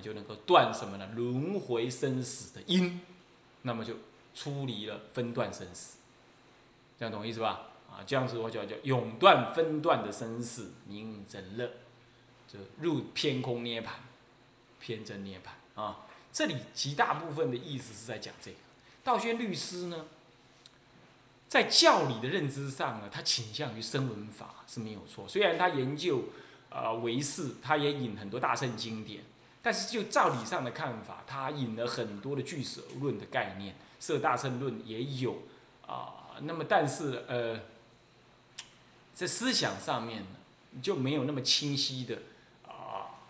就能够断什么呢？轮回生死的因，那么就出离了分段生死，这样懂意思吧？啊，这样子的话叫叫永断分段的生死，名真乐，就入偏空涅盘，偏真涅盘啊。这里极大部分的意思是在讲这个。道宣律师呢，在教理的认知上呢，他倾向于声闻法是没有错。虽然他研究呃唯识，他也引很多大圣经典，但是就照理上的看法，他引了很多的俱舍论的概念，色大乘论也有啊。那么但是呃，在思想上面，就没有那么清晰的啊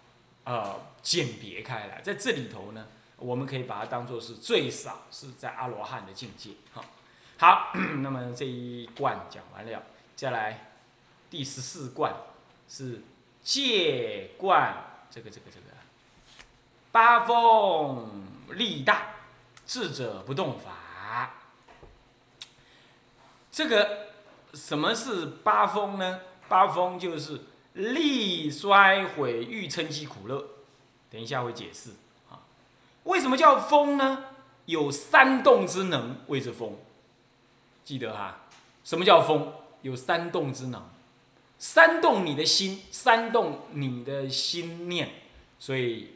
啊鉴别开来。在这里头呢。我们可以把它当做是最少是在阿罗汉的境界，好，好，那么这一贯讲完了，再来第十四贯是戒贯，这个这个这个八风力大，智者不动法。这个什么是八风呢？八风就是力衰毁欲称其苦乐，等一下会解释啊。为什么叫风呢？有煽动之能，谓之风。记得哈，什么叫风？有煽动之能，煽动你的心，煽动你的心念，所以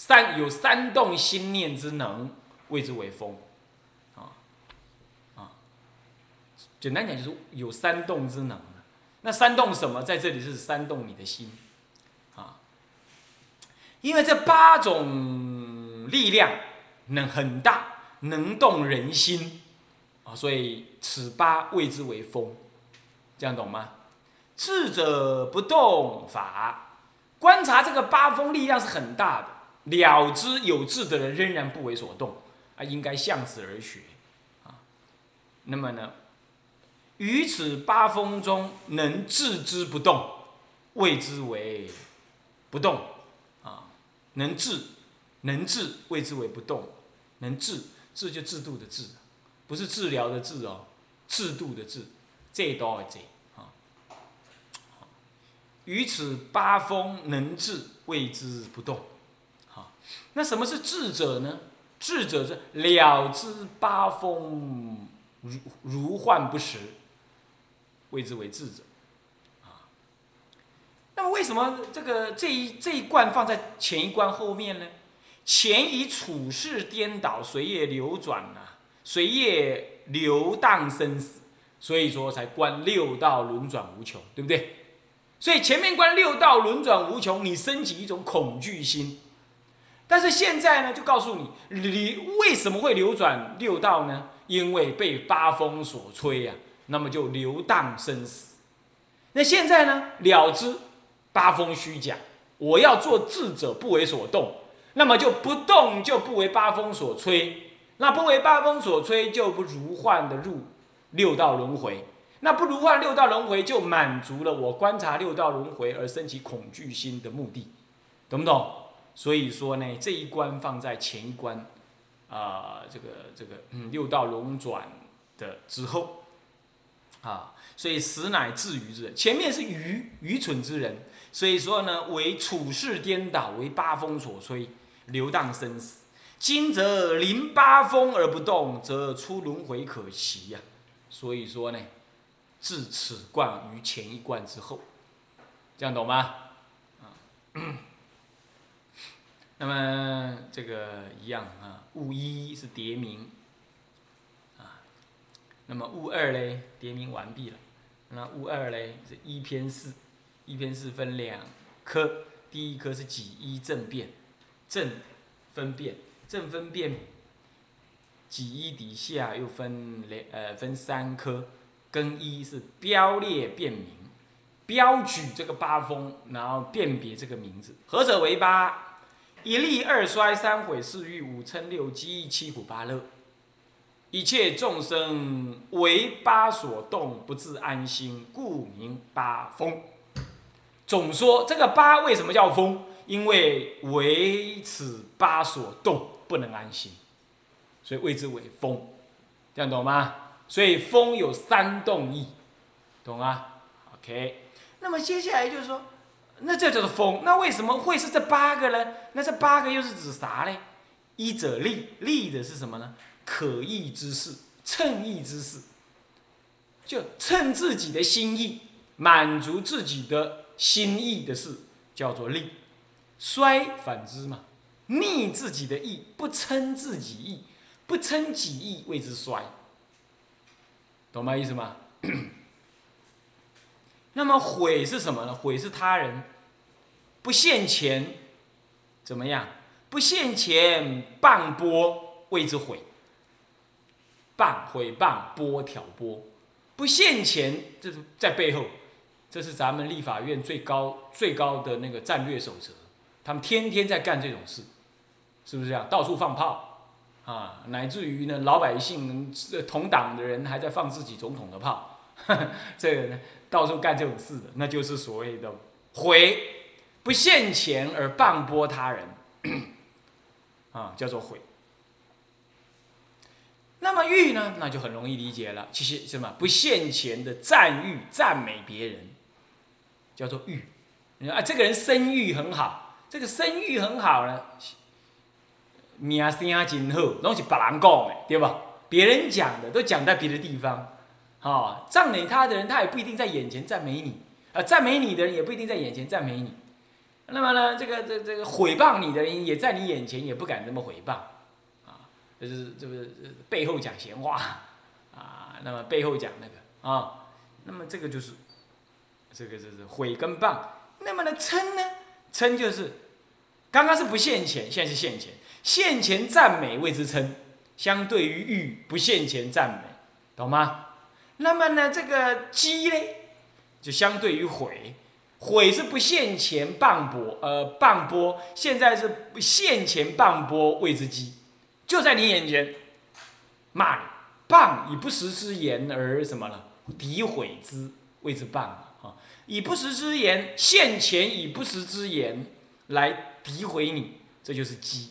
三有煽动心念之能，谓之为风。啊啊，简单讲就是有煽动之能。那煽动什么？在这里是煽动你的心啊，因为这八种。力量能很大，能动人心啊，所以此八谓之为风，这样懂吗？智者不动法，观察这个八风力量是很大的，了知有智的人仍然不为所动啊，应该向此而学啊。那么呢，于此八风中能置之不动，谓之为不动啊，能治。能治谓之为不动，能治治就制度的治，不是治疗的治哦，制度的治，这多少这啊。于此八风能治谓之不动，那什么是智者呢？智者是了知八风如如幻不实，谓之为智者。啊，那么为什么这个这一这一关放在前一关后面呢？前以处事颠倒，随业流转呐，随业流荡生死，所以说才观六道轮转无穷，对不对？所以前面观六道轮转无穷，你升起一种恐惧心，但是现在呢，就告诉你，你为什么会流转六道呢？因为被八风所吹呀，那么就流荡生死。那现在呢，了知八风虚假，我要做智者，不为所动。那么就不动，就不为八风所吹；那不为八风所吹，就不如幻的入六道轮回。那不如幻六道轮回，就满足了我观察六道轮回而升起恐惧心的目的，懂不懂？所以说呢，这一关放在前一关，啊，这个这个嗯，六道轮转的之后，啊，所以实乃至愚之人，前面是愚愚蠢之人，所以说呢，为处世颠倒，为八风所吹。流荡生死，今则临八风而不动，则出轮回可期呀。所以说呢，至此贯于前一贯之后，这样懂吗？啊，那么这个一样啊，物一是叠名啊，那么物二嘞，叠名完毕了。那物二嘞是一篇四，一篇四分两科，第一科是几一正变。正分辨，正分辨，几一底下又分两呃分三科，跟一是标列辨明，标举这个八风，然后辨别这个名字，何者为八？一利二衰三毁四欲五嗔六饥七苦八乐，一切众生为八所动，不自安心，故名八风。总说这个八为什么叫风？因为为此八所动，不能安心，所以谓之为风，这样懂吗？所以风有三动意，懂吗？OK。那么接下来就是说，那这叫做风。那为什么会是这八个呢？那这八个又是指啥呢？一者利，利的是什么呢？可意之事，称意之事，就称自己的心意，满足自己的心意的事，叫做利。衰反之嘛，逆自己的意，不称自己意，不称己意，谓之衰。懂吗？意思吗？那么毁是什么呢？毁是他人不现前，怎么样？不现前谤波谓之毁。谤毁谤波挑拨，不现前这是在背后，这是咱们立法院最高最高的那个战略守则。他们天天在干这种事，是不是这样？到处放炮啊，乃至于呢，老百姓同党的人还在放自己总统的炮，这个呢？到处干这种事的，那就是所谓的毁，不现钱而谤波他人，啊，叫做毁。那么欲呢，那就很容易理解了，其实什么不现钱的赞誉、赞美别人，叫做欲。你说啊，这个人声誉很好，这个声誉很好呢，名声真好，拢是别人讲的，对吧？别人讲的都讲在别的地方。好，赞美他的人，他也不一定在眼前赞美你；啊，赞美你的人也不一定在眼前赞美你。那么呢，这个这这个毁谤你的人，也在你眼前也不敢这么毁谤，啊，就是这个背后讲闲话，啊，那么背后讲那个啊，那么这个就是这个就是毁跟谤。那么呢，称呢，称就是刚刚是不现前，现在是现前，现前赞美谓之称，相对于欲不现前赞美，懂吗？那么呢，这个积呢，就相对于毁，毁是不现前半波，呃，半波，现在是不现前半波谓之积，就在你眼前，骂你，谤以不实之言而什么了？诋毁之谓之谤啊，以不实之言现前以不实之言来诋毁你，这就是讥，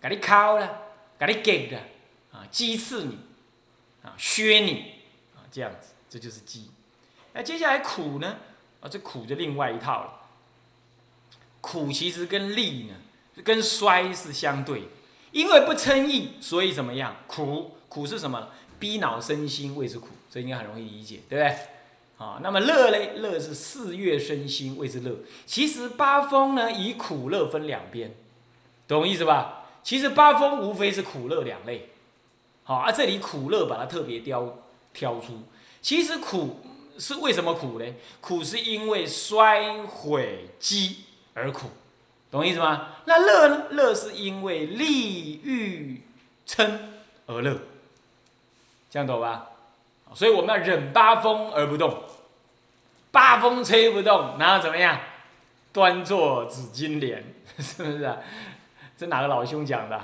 给你敲了，给你给的啊，讥刺你，啊，削你。这样子，这就是积。那接下来苦呢？啊，这苦就另外一套了。苦其实跟利呢，跟衰是相对。因为不称意，所以怎么样？苦苦是什么？逼恼身心谓之苦，这应该很容易理解，对不对？啊，那么乐嘞？乐是四月身心谓之乐。其实八风呢，以苦乐分两边，懂意思吧？其实八风无非是苦乐两类。好，而这里苦乐把它特别雕。挑出，其实苦是为什么苦呢？苦是因为衰毁积而苦，懂意思吗？那乐呢？乐是因为利欲嗔而乐，这样懂吧？所以我们要忍八风而不动，八风吹不动，然后怎么样？端坐紫金莲，是不是啊？这哪个老兄讲的？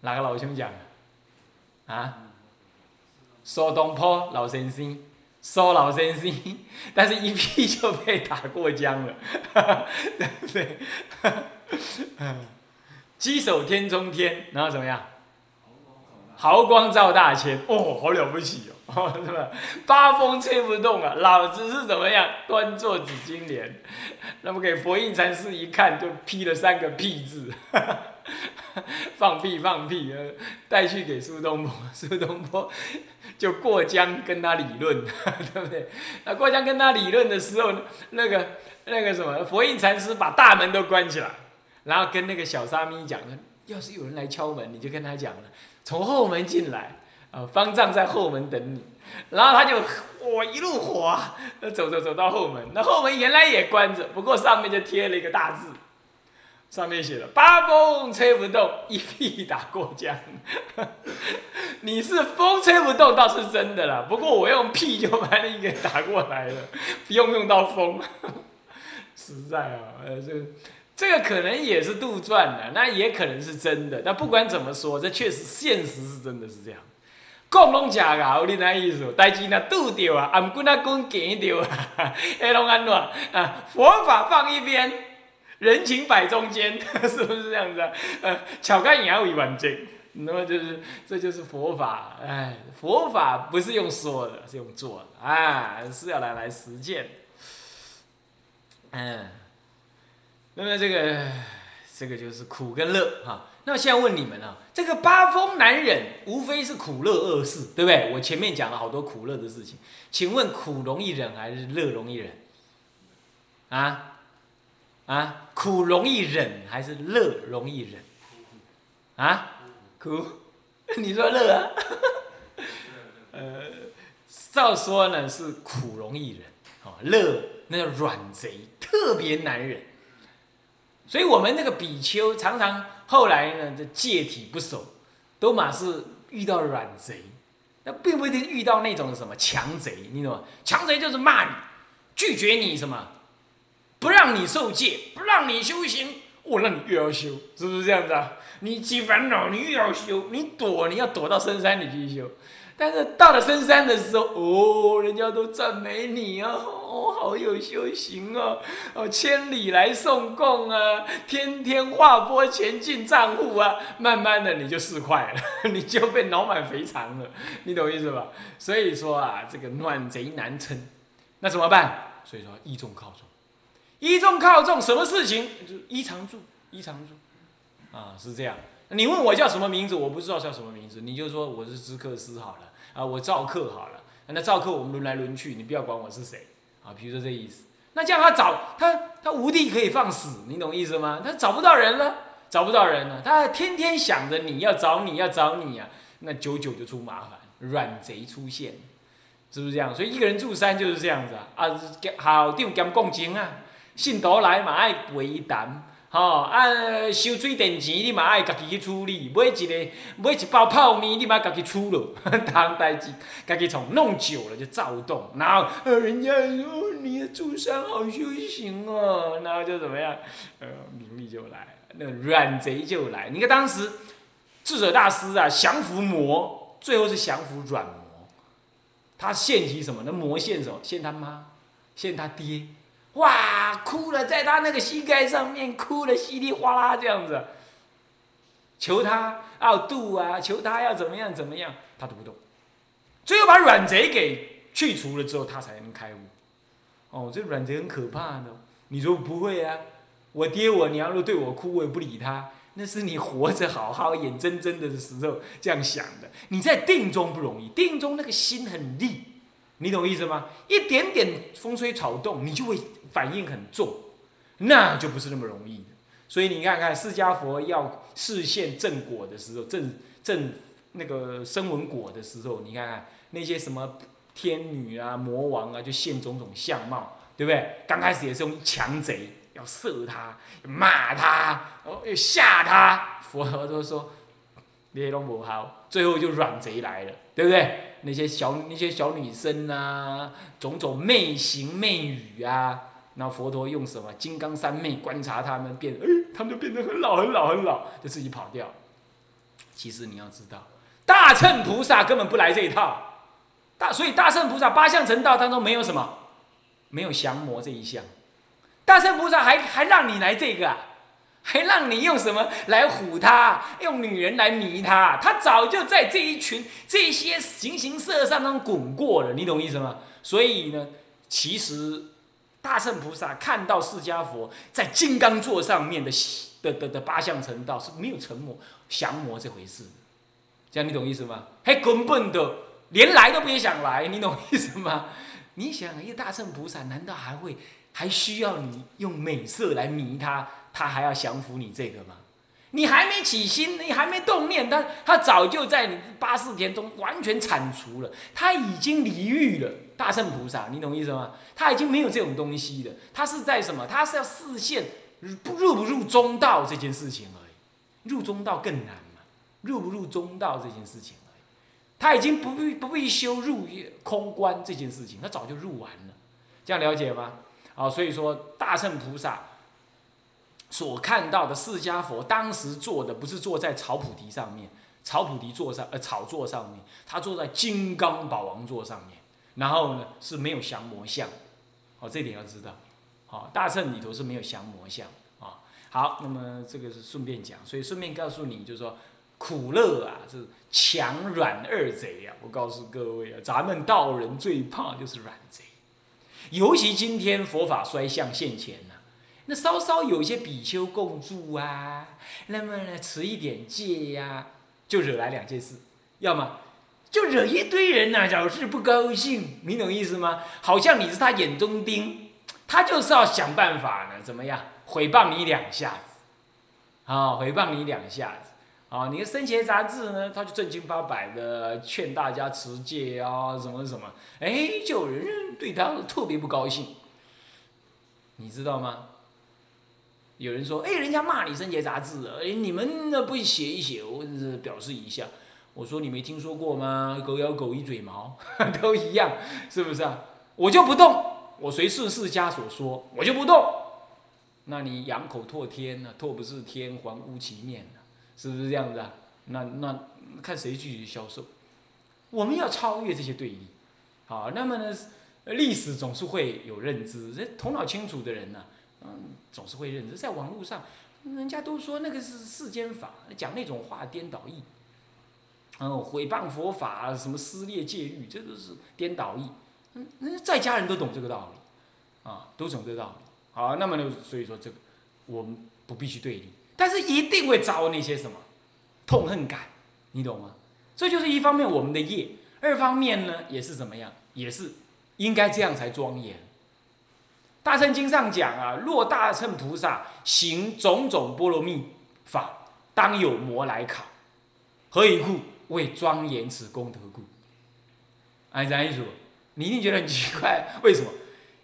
哪个老兄讲的？啊？苏东坡老先生，苏老先生，但是一屁就被打过江了，对 不对？鸡首 天中天，然后怎么样？豪光照大千，哦，好了不起哦，是吧？八风吹不动啊，老子是怎么样？端坐紫金莲，那么给佛印禅师一看，就批了三个 屁字。放屁放屁！呃，带去给苏东坡，苏东坡就过江跟他理论，对不对？那过江跟他理论的时候，那个那个什么佛印禅师把大门都关起来，然后跟那个小沙弥讲：，要是有人来敲门，你就跟他讲了，从后门进来，呃，方丈在后门等你。然后他就我一路滑，走走走到后门，那后门原来也关着，不过上面就贴了一个大字。上面写了八风吹不动，一屁打过江。你是风吹不动倒是真的啦，不过我用屁就把你给打过来了，不用用到风。实在啊，呃，这这个可能也是杜撰的，那也可能是真的。但不管怎么说，这确实现实是真的是这样。讲拢假噶，你那意思？代志那拄着啊，啊，不那讲见着啊，哎，拢安怎啊？佛法放一边。人情摆中间，是不是这样子啊？呃，巧干也要为完整，那么就是，这就是佛法。哎，佛法不是用说的，是用做的，哎，是要来来实践。嗯，那么这个这个就是苦跟乐哈。那么现在问你们啊，这个八风难忍，无非是苦乐二事，对不对？我前面讲了好多苦乐的事情，请问苦容易忍还是乐容易忍？啊啊，苦容易忍还是乐容易忍？啊，苦，你说乐啊？呃，照说呢是苦容易忍，哦，乐那叫软贼特别难忍，所以我们那个比丘常常。后来呢，这戒体不守，都马是遇到软贼，那并不一定遇到那种什么强贼，你懂吗？强贼就是骂你，拒绝你什么，不让你受戒，不让你修行，我让你越要修，是不是这样子啊？你起烦恼，你越要修，你躲，你要躲到深山里去修。但是到了深山的时候，哦，人家都赞美你啊，哦，好有修行哦，哦，千里来送供啊，天天划拨钱进账户啊，慢慢的你就释怀了，你就被脑满肥肠了，你懂意思吧？所以说啊，这个暖贼难撑，那怎么办？所以说依重靠重，依重靠重，什么事情就依常住，依常住，啊，是这样。你问我叫什么名字，我不知道叫什么名字，你就说我是知客师好了，啊，我赵客好了，那赵客我们轮来轮去，你不要管我是谁，啊，比如说这意思，那这样他找他他无地可以放矢，你懂意思吗？他找不到人了，找不到人了，他天天想着你要找你要找你啊，那久久就出麻烦，软贼出现，是不是这样？所以一个人住山就是这样子啊，啊，好长兼共情啊，信徒来嘛爱陪伊谈。吼啊，收水电钱你嘛爱家己去处理，买一个买一包泡面你嘛家己处理，当代志家己从弄久了就躁动，然后呃人家说你的住山好修行哦，然后就怎么样，呃名利就来，那软贼就来。你看当时智者大师啊降服魔，最后是降服软魔，他献起什么？那魔献什么？献他妈，献他爹。哇，哭了，在他那个膝盖上面哭了，稀里哗啦这样子，求他要度啊，求他要怎么样怎么样，他都不动。最后把软贼给去除了之后，他才能开悟。哦，这软贼很可怕的。你说不会啊？我爹我娘都对我哭，我也不理他。那是你活着好好眼睁睁的时候这样想的。你在定中不容易，定中那个心很利，你懂意思吗？一点点风吹草动，你就会。反应很重，那就不是那么容易的。所以你看看释迦佛要示现正果的时候，正正那个声闻果的时候，你看看那些什么天女啊、魔王啊，就现种种相貌，对不对？刚开始也是用强贼，要射他、骂他、哦，要吓他。佛陀都说你都不好，最后就软贼来了，对不对？那些小那些小女生啊，种种媚行媚语啊。那佛陀用什么金刚三昧观察他们变，哎，他们就变得很老很老很老，就自己跑掉。其实你要知道，大乘菩萨根本不来这一套，大所以大乘菩萨八相成道当中没有什么，没有降魔这一项。大乘菩萨还还让你来这个啊，还让你用什么来唬他，用女人来迷他，他早就在这一群这些形形色色当中滚过了，你懂意思吗？所以呢，其实。大乘菩萨看到释迦佛在金刚座上面的的的的八相成道是没有成魔降魔这回事，这样你懂意思吗？还根本的连来都别想来，你懂意思吗？你想一个大圣菩萨难道还会还需要你用美色来迷他，他还要降服你这个吗？你还没起心，你还没动念，他他早就在你八四天中完全铲除了，他已经离欲了。大圣菩萨，你懂意思吗？他已经没有这种东西了，他是在什么？他是要视现不入不入中道这件事情而已。入中道更难嘛？入不入中道这件事情而已。他已经不必不必修入空观这件事情，他早就入完了。这样了解吗？啊，所以说大圣菩萨。所看到的释迦佛当时坐的不是坐在草菩提上面，草菩提座上呃草座上面，他坐在金刚宝王座上面，然后呢是没有降魔像，好这点要知道，好大乘里头是没有降魔像啊。好，那么这个是顺便讲，所以顺便告诉你，就是说苦乐啊是强软二贼啊。我告诉各位啊，咱们道人最怕就是软贼，尤其今天佛法衰相现前呐、那稍稍有一些比丘共住啊，那么呢持一点戒呀、就惹来两件事，要么就惹一堆人呐、老是不高兴，你懂意思吗？好像你是他眼中钉，他就是要想办法呢，怎么样诽谤你两下子，啊、诽谤你两下子。啊，你的生前杂志呢，他就正经八百的劝大家持戒啊，什么什么，哎，就有人对他特别不高兴，你知道吗？有人说，哎，人家骂你生杰杂志了，哎，你们呢不写一写，我表示一下。我说你没听说过吗？狗咬狗一嘴毛，都一样，是不是啊？我就不动，我随顺世家所说，我就不动。那你仰口唾天呢、唾不是天，还污其面呢、是不是这样子啊？那那看谁继续销售。我们要超越这些对立，好，那么呢，历史总是会有认知，这头脑清楚的人呢、嗯，总是会认知。在网络上，人家都说那个是世间法，讲那种话颠倒义，嗯，毁谤佛法，什么撕裂戒律，这都是颠倒义。嗯，那在家人都懂这个道理，啊，都懂这个道理。好，那么呢，所以说这个我们不必去对立，但是一定会招那些什么痛恨感，你懂吗？这就是一方面我们的业，二方面呢也是怎么样，也是应该这样才庄严。大乘经上讲啊，若大乘菩萨行种种波罗蜜法，当有魔来考，何以故？为庄严此功德故。哎，咱一说，你一定觉得很奇怪，为什么？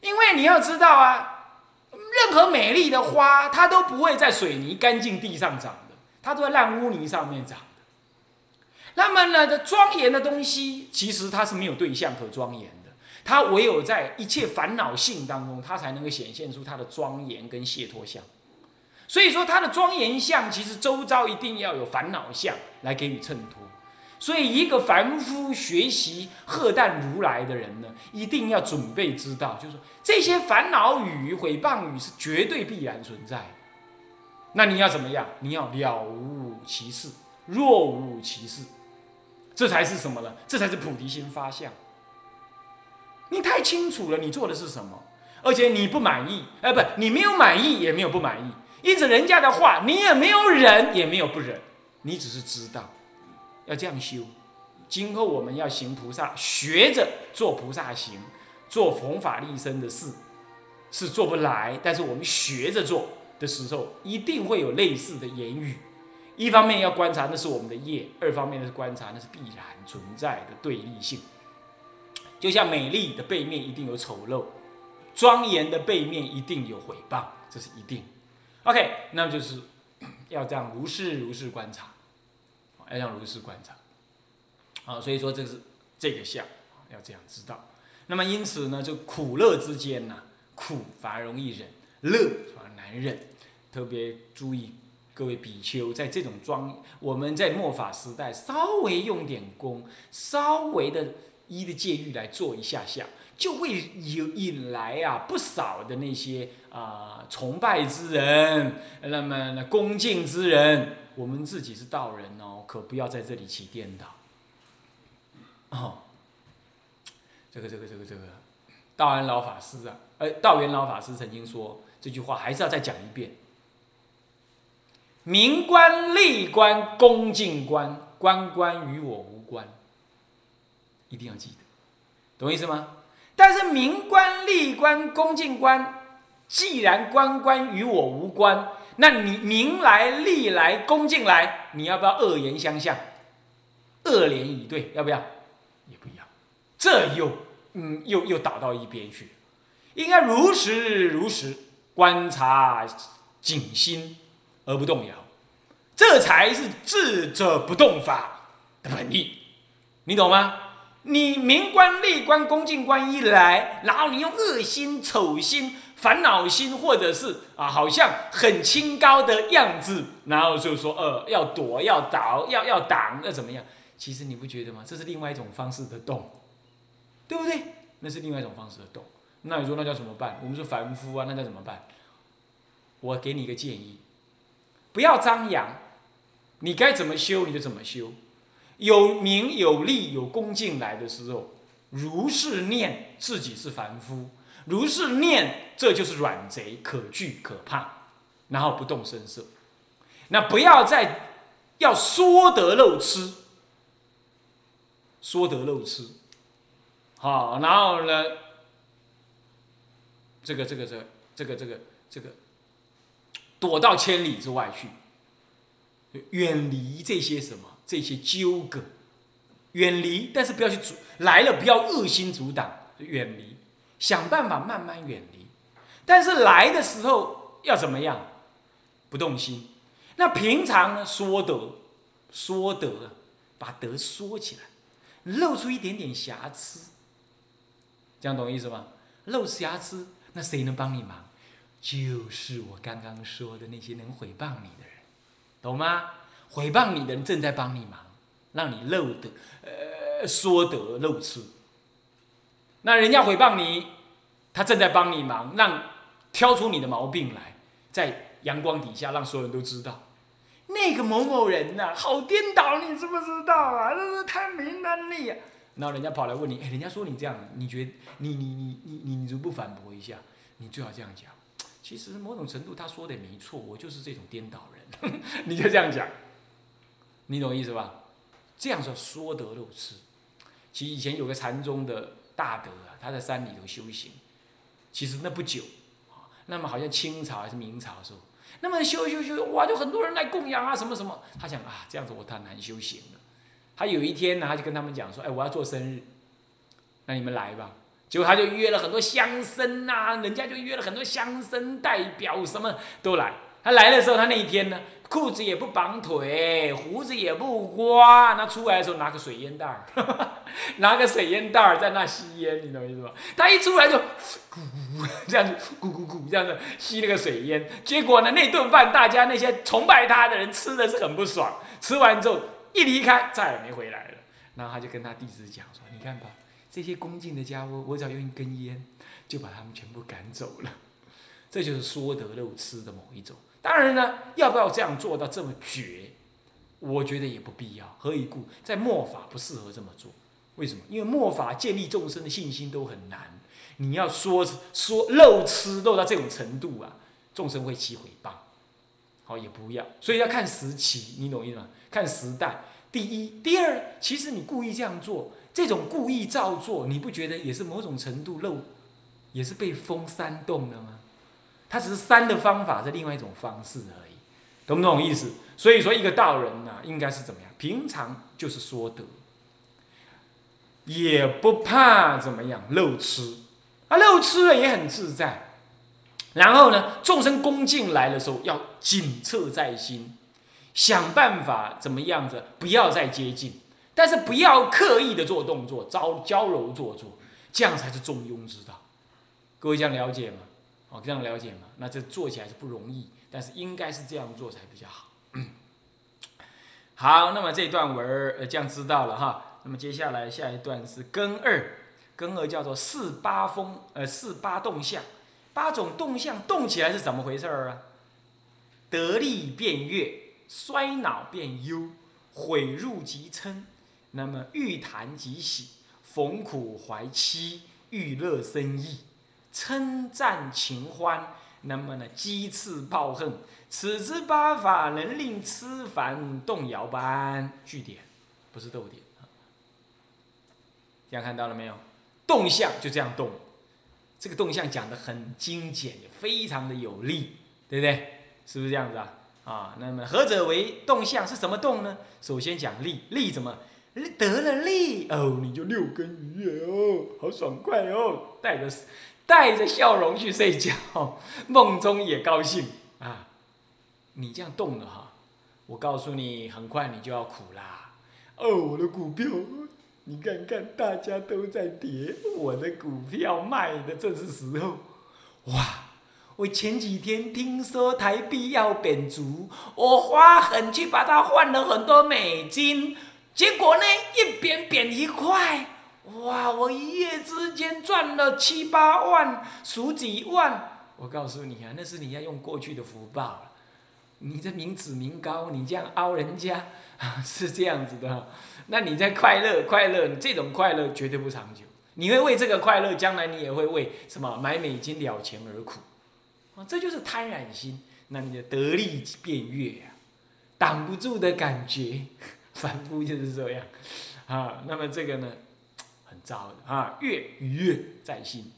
因为你要知道啊，任何美丽的花，它都不会在水泥干净地上长的，它都在烂污泥上面长的。那么呢，这庄严的东西，其实它是没有对象可庄严，它唯有在一切烦恼性当中，它才能够显现出它的庄严跟解脱相。所以说，它的庄严相，其实周遭一定要有烦恼相来给予衬托。所以，一个凡夫学习荷担如来的人呢，一定要准备知道，就是说这些烦恼语、诽谤语是绝对必然存在的。那你要怎么样？你要了无其事，若无其事，这才是什么呢？这才是菩提心发相。你太清楚了，你做的是什么，而且你不满意，哎，不，你没有满意，也没有不满意，因此人家的话，你也没有忍，也没有不忍，你只是知道。要这样修，今后我们要行菩萨，学着做菩萨行，做弘法利生的事，是做不来。但是我们学着做的时候，一定会有类似的言语。一方面要观察那是我们的业，二方面是观察那是必然存在的对立性。就像美丽的背面一定有丑陋，庄严的背面一定有毁谤，这是一定。OK，那就是 要这样如是如是观察。要让如是观察，啊，所以说这是这个相，要这样知道。那么因此呢，就苦乐之间呢、苦反而容易忍，乐反而难忍。特别注意各位比丘，在这种庄，我们在末法时代，稍微用点功，稍微的一的戒律来做一下下，就会引引来啊不少的那些啊、崇拜之人，那么那恭敬之人。我们自己是道人哦，可不要在这里起颠倒。哦，这个这个这个这个，道安老法师啊，呃，道元老法师曾经说这句话，还是要再讲一遍：明官、利官、恭敬官，官官与我无关。一定要记得，懂我意思吗？但是明官、利官、恭敬官，既然官官与我无关。那你明来利来恭敬来，你要不要恶言相向，恶言以对？要不要？也不要。这又嗯又又倒到一边去，应该如实如实观察警心而不动摇，这才是智者不动法的本意，你懂吗？你明官利官恭敬官一来，然后你用恶心丑心。烦恼心，或者是啊，好像很清高的样子，然后就说呃，要躲，要倒，要要挡，要怎么样？其实你不觉得吗？这是另外一种方式的动，对不对？那是另外一种方式的动。那你说那叫怎么办？我们是凡夫啊，那叫怎么办？我给你一个建议，不要张扬，你该怎么修你就怎么修。有名有利有恭敬来的时候，如是念自己是凡夫。如是念，这就是软贼，可惧可怕，然后不动声色。那不要再要说得漏吃，说得漏吃，好，然后呢，这个这个这个这个这个这个躲到千里之外去，远离这些什么这些纠葛，远离，但是不要去阻来了，不要恶心阻挡，远离，想办法慢慢远离，但是来的时候要怎么样？不动心。那平常呢，说得，说得，把德说起来，露出一点点瑕疵，这样懂意思吗？露瑕疵，那谁能帮你忙？就是我刚刚说的那些能诽谤你的人，懂吗？诽谤你的人正在帮你忙，让你漏得，呃，说得漏吃。那人家诽谤你，他正在帮你忙，让挑出你的毛病来，在。阳光底下，让所有人都知道，那个某某人呐，好颠倒，你知不知道啊？这是贪名贪利啊！然后人家跑来问你，哎，人家说你这样，你觉得，你你你你你你如不反驳一下？你最好这样讲。其实某种程度他说的没错，我就是这种颠倒人，你就这样讲，你懂意思吧？这样说说得肉吃。其实以前有个禅宗的大德啊，他在山里头修行，其实那不久，那么好像清朝还是明朝的时候。那么修修修，哇，就很多人来供养啊，什么什么。他想啊，这样子我太难修行了。他有一天呢，他就跟他们讲说：“哎，我要做生日，那你们来吧。”结果他就约了很多乡绅呐，人家就约了很多乡绅代表，什么都来。他来的时候，他那一天呢，裤子也不绑腿，胡子也不刮，那出来的时候拿个水烟袋儿，拿个水烟袋在那吸烟，你懂意思吗？他一出来就，咕这样子，咕咕咕这样子吸那个水烟。结果呢，那顿饭大家那些崇拜他的人吃的是很不爽，吃完之后一离开再也没回来了。然后他就跟他弟子讲说：“你看吧，这些恭敬的家伙，我只要用一根烟，就把他们全部赶走了。这就是说得漏吃的某一种。”当然呢，要不要这样做到这么绝？我觉得也不必要。何以故？在末法不适合这么做。为什么？因为末法建立众生的信心都很难。你要说说漏吃漏到这种程度啊，众生会起毁谤。好，也不要。所以要看时期，你懂意思吗？看时代。第一，第二，其实你故意这样做，这种故意照做，你不觉得也是某种程度漏，也是被风煽动了吗？他只是三的方法是另外一种方式而已，懂不懂意思？所以说一个道人呢，应该是怎么样？平常就是说得，也不怕怎么样漏吃，啊漏吃了也很自在。然后呢，众生恭敬来的时候要紧测在心，想办法怎么样子不要再接近，但是不要刻意的做动作，招娇柔做作，这样才是中庸之道。各位这样了解吗？哦，这样了解吗？那这做起来是不容易，但是应该是这样做才比较好。好，那么这段文儿呃这样知道了哈。那么接下来下一段是根二，根二叫做四八风呃四八动向，八种动向动起来是怎么回事儿啊？得利变悦，衰恼变忧，毁入即嗔，那么欲谈即喜，逢苦怀戚，欲乐生意。称赞情欢，那么呢？讥刺暴恨，此之八法能令痴凡动摇般。句点，不是逗点啊。这样看到了没有？动向就这样动，这个动向讲的很精简，非常的有力，对不对？是不是这样子啊？啊，那么何者为动向？是什么动呢？首先讲利，利怎么？得了利哦，你就六根愉悦哦，好爽快哦，带着。带着笑容去睡觉，梦中也高兴啊！你这样动了哈，我告诉你，很快你就要苦啦。哦，我的股票，你看看，大家都在跌，我的股票卖的正是时候。哇！我前几天听说台币要贬值，我花狠去把它换了很多美金，结果呢，一贬贬一块。哇！我一夜之间赚了七八万，数几万。我告诉你啊，那是你要用过去的福报。你这民脂民膏，你这样凹人家，是这样子的。那你在快乐快乐，这种快乐绝对不长久。你会为这个快乐，将来你也会为什么买美金了钱而苦，啊，这就是贪婪心，那你的得利便越呀，挡不住的感觉，反复就是这样，啊，那么这个呢，糟的啊，越愉悦在心。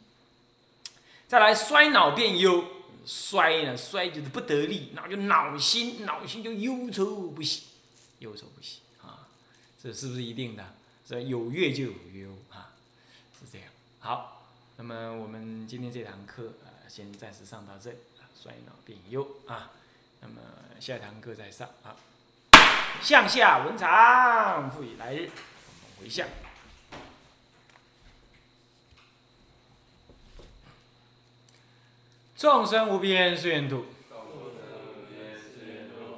再来衰恼变忧，衰呢衰就是不得力，然后就恼心，恼心就忧愁不喜，忧愁不喜啊，这是不是一定的？所以有悦就有忧啊。是这样，好，那么我们今天这堂课啊，先暂时上到这里啊，衰恼变忧啊，那么下堂课再上啊，向下文长复以来日，我们回向，众生无边誓愿度，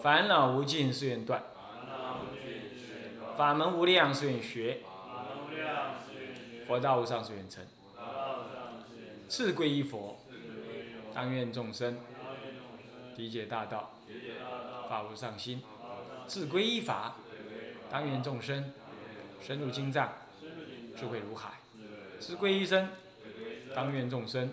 烦恼无尽誓愿断，法门无量誓愿学。佛道无上誓愿成，次归依佛，当愿众生。理解大道，法无上心；自归依法，当愿众生。深入经藏，智慧如海；自归依僧，当愿众生